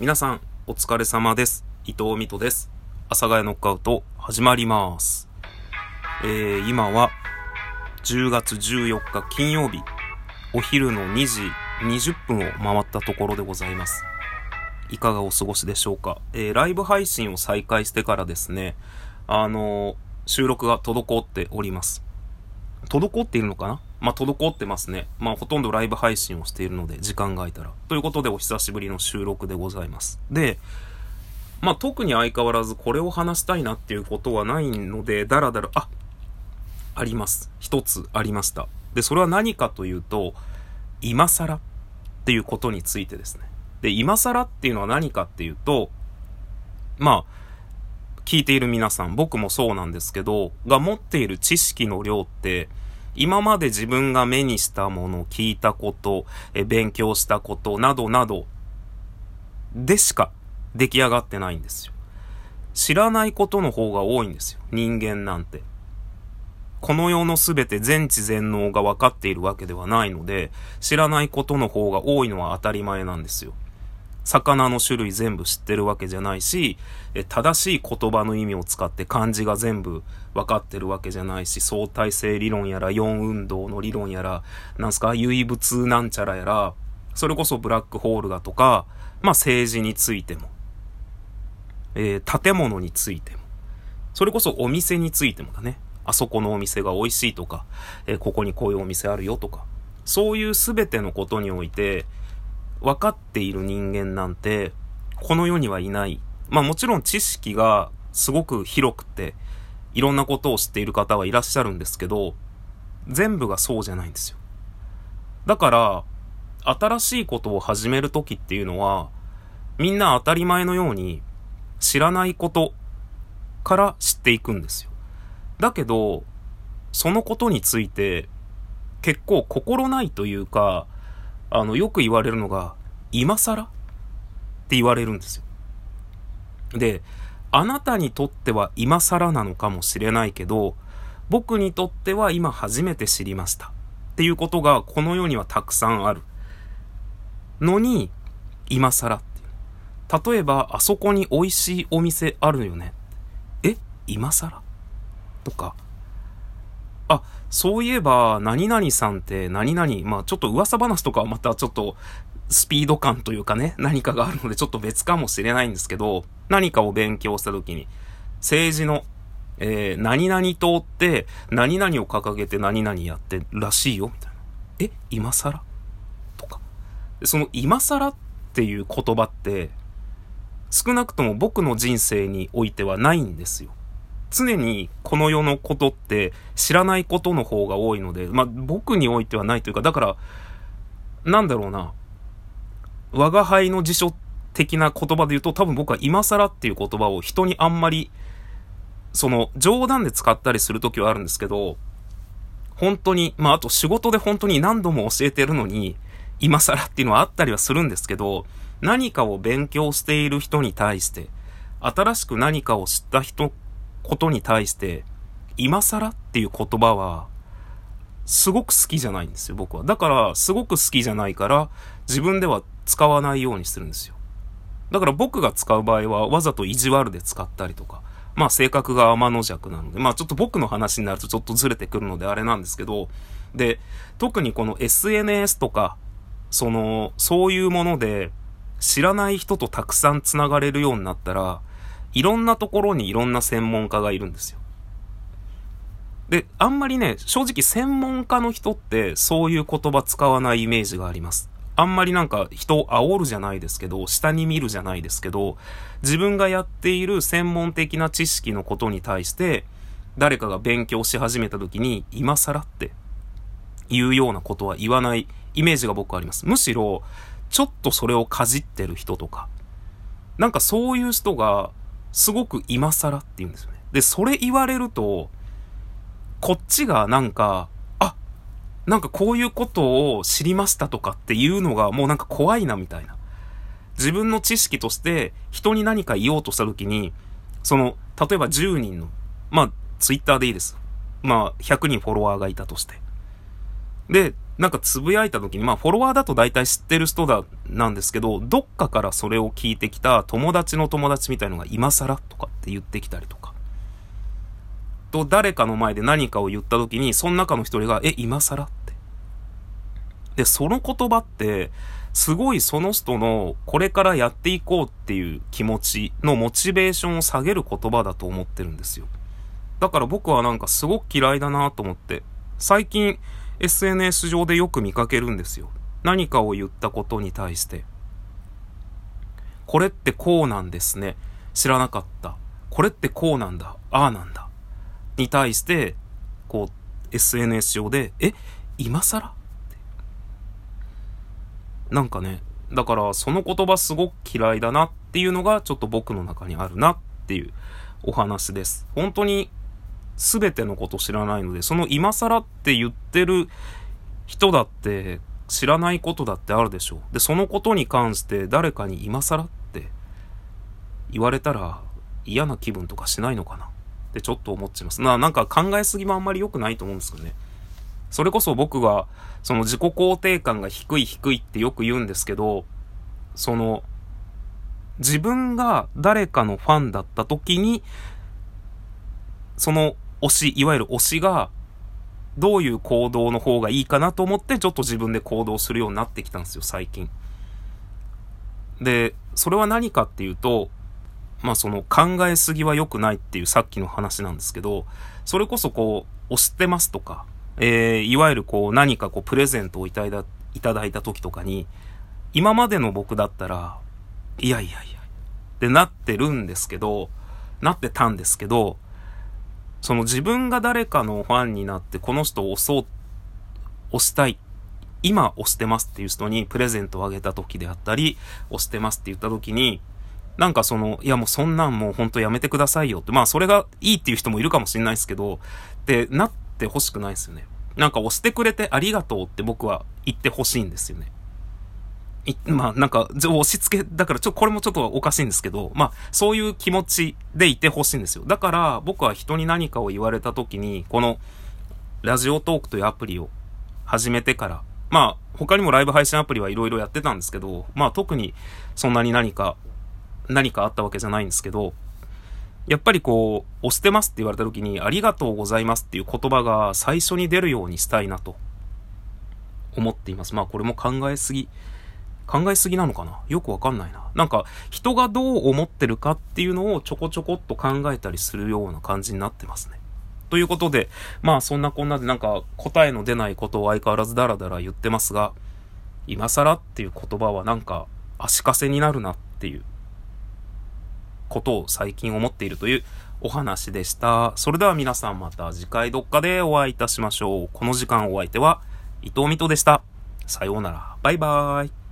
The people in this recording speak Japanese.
皆さん、お疲れ様です。伊藤美斗です。阿佐ヶ谷ノックアウト、始まります。えー、今は、10月14日金曜日、お昼の2時20分を回ったところでございます。いかがお過ごしでしょうか？えー、ライブ配信を再開してからですね、あのー収録が滞っております。滞っているのかな？まあ、滞ってますね。まあ、ほとんどライブ配信をしているので、時間が空いたら。ということで、お久しぶりの収録でございます。で、まあ、特に相変わらずこれを話したいなっていうことはないので、だらだら、あ、あります。一つありました。で、それは何かというと、今更っていうことについてですね。で、今更っていうのは何かっていうと、まあ、聞いている皆さん、僕もそうなんですけど、が持っている知識の量って、今まで自分が目にしたもの、聞いたこと、え勉強したことなどなど、でしか出来上がってないんですよ。知らないことの方が多いんですよ。人間なんて。この世のすべて全知全能が分かっているわけではないので、知らないことの方が多いのは当たり前なんですよ。魚の種類全部知ってるわけじゃないし、正しい言葉の意味を使って漢字が全部分かってるわけじゃないし、相対性理論やら、四運動の理論やら、なんすか、唯物なんちゃらやら、それこそブラックホールだとか、まあ政治についても、えー建物についても、それこそお店についてもだね。あそこのお店が美味しいとか、えーここにこういうお店あるよとか、そういうすべてのことにおいて、分かっている人間なんて、この世にはいない。まあもちろん知識がすごく広くて、いろんなことを知っている方はいらっしゃるんですけど、全部がそうじゃないんですよ。だから、新しいことを始めるときっていうのは、みんな当たり前のように知らないことから知っていくんですよ。だけど、そのことについて結構心ないというか、あの、よく言われるのが、今更？って言われるんですよ。で、あなたにとっては今更なのかもしれないけど、僕にとっては今初めて知りました。っていうことがこの世にはたくさんある。のに、今更って。例えば、あそこに美味しいお店あるよね。え？今更？とか。あ、そういえば、何々さんって何々、まあちょっと噂話とかはまたちょっとスピード感というかね、何かがあるのでちょっと別かもしれないんですけど、何かを勉強した時に、政治の、えー、何々党って何々を掲げて何々やってるらしいよ、みたいな。え今更？とか。その今更っていう言葉って、少なくとも僕の人生においてはないんですよ。常にこの世のことって知らないことの方が多いので、まあ僕においてはないというか、だから、なんだろうな、我が輩の辞書的な言葉で言うと多分僕は今更っていう言葉を人にあんまり、その冗談で使ったりするときはあるんですけど、本当に、まああと仕事で本当に何度も教えてるのに、今更っていうのはあったりはするんですけど、何かを勉強している人に対して、新しく何かを知った人、ことに対して、今更っていう言葉は、すごく好きじゃないんですよ、僕は。だから、すごく好きじゃないから、自分では使わないようにするんですよ。だから僕が使う場合は、わざと意地悪で使ったりとか、まあ性格が天の弱なので、まあちょっと僕の話になるとちょっとずれてくるのであれなんですけど、で、特にこの SNS とか、その、そういうもので、知らない人とたくさん繋がれるようになったら、いろんなところにいろんな専門家がいるんですよ。で、あんまりね、正直専門家の人ってそういう言葉使わないイメージがあります。あんまりなんか人を煽るじゃないですけど、下に見るじゃないですけど、自分がやっている専門的な知識のことに対して、誰かが勉強し始めた時に、今更っていうようなことは言わないイメージが僕はあります。むしろ、ちょっとそれをかじってる人とか、なんかそういう人が、すごく今更って言うんですよね。で、それ言われると、こっちがなんか、あ、なんかこういうことを知りましたとかっていうのがもうなんか怖いなみたいな。自分の知識として人に何か言おうとした時に、その、例えば10人の、まあ、ツイッターでいいです。まあ、100人フォロワーがいたとして。で、なんかつぶやいた時に、まあフォロワーだと大体知ってる人だ、なんですけど、どっかからそれを聞いてきた友達の友達みたいのが今更とかって言ってきたりとか。と、誰かの前で何かを言った時に、その中の一人が、え、今更って。で、その言葉って、すごいその人のこれからやっていこうっていう気持ちのモチベーションを下げる言葉だと思ってるんですよ。だから僕はなんかすごく嫌いだなと思って、最近 SNS 上でよく見かけるんですよ。何かを言ったことに対して。これってこうなんですね。知らなかった。これってこうなんだ。ああなんだ。に対して、こう、SNS 上で、え、今更？って。なんかね、だからその言葉すごく嫌いだなっていうのがちょっと僕の中にあるなっていうお話です。本当に全てのこと知らないので、その今更って言ってる人だって知らないことだってあるでしょう。で、そのことに関して誰かに今更って言われたら嫌な気分とかしないのかなってちょっと思っちゃいます。な、んか考えすぎもあんまり良くないと思うんですけどね。それこそ僕が、その自己肯定感が低い低いってよく言うんですけど、その、自分が誰かのファンだった時に、その推し、いわゆる推しが、どういう行動の方がいいかなと思って、ちょっと自分で行動するようになってきたんですよ、最近。で、それは何かっていうと、まあその考えすぎは良くないっていうさっきの話なんですけど、それこそこう、押してますとか、えー、いわゆるこう何かこうプレゼントをいただいただいた時とかに、今までの僕だったら、いやいやいや、ってなってるんですけど、なってたんですけど、その自分が誰かのファンになってこの人を押そう、押したい。今押してますっていう人にプレゼントをあげた時であったり、押してますって言った時に、なんかその、いやもうそんなんもうほんとやめてくださいよって、まあそれがいいっていう人もいるかもしれないですけど、ってなってほしくないですよね。なんか押してくれてありがとうって僕は言ってほしいんですよね。まあなんか、押し付け、だからちょ、これもちょっとおかしいんですけど、まあそういう気持ちでいてほしいんですよ。だから僕は人に何かを言われた時に、このラジオトークというアプリを始めてから、まあ他にもライブ配信アプリはいろいろやってたんですけど、まあ特にそんなに何か、何かあったわけじゃないんですけど、やっぱりこう、押してますって言われた時に、ありがとうございますっていう言葉が最初に出るようにしたいなと思っています。まあこれも考えすぎ考えすぎなのかな？よくわかんないな。なんか、人がどう思ってるかっていうのをちょこちょこっと考えたりするような感じになってますね。ということで、まあそんなこんなでなんか答えの出ないことを相変わらずダラダラ言ってますが、今更っていう言葉はなんか足かせになるなっていうことを最近思っているというお話でした。それでは皆さんまた次回どっかでお会いいたしましょう。この時間お相手は伊藤美斗でした。さようなら。バイバーイ。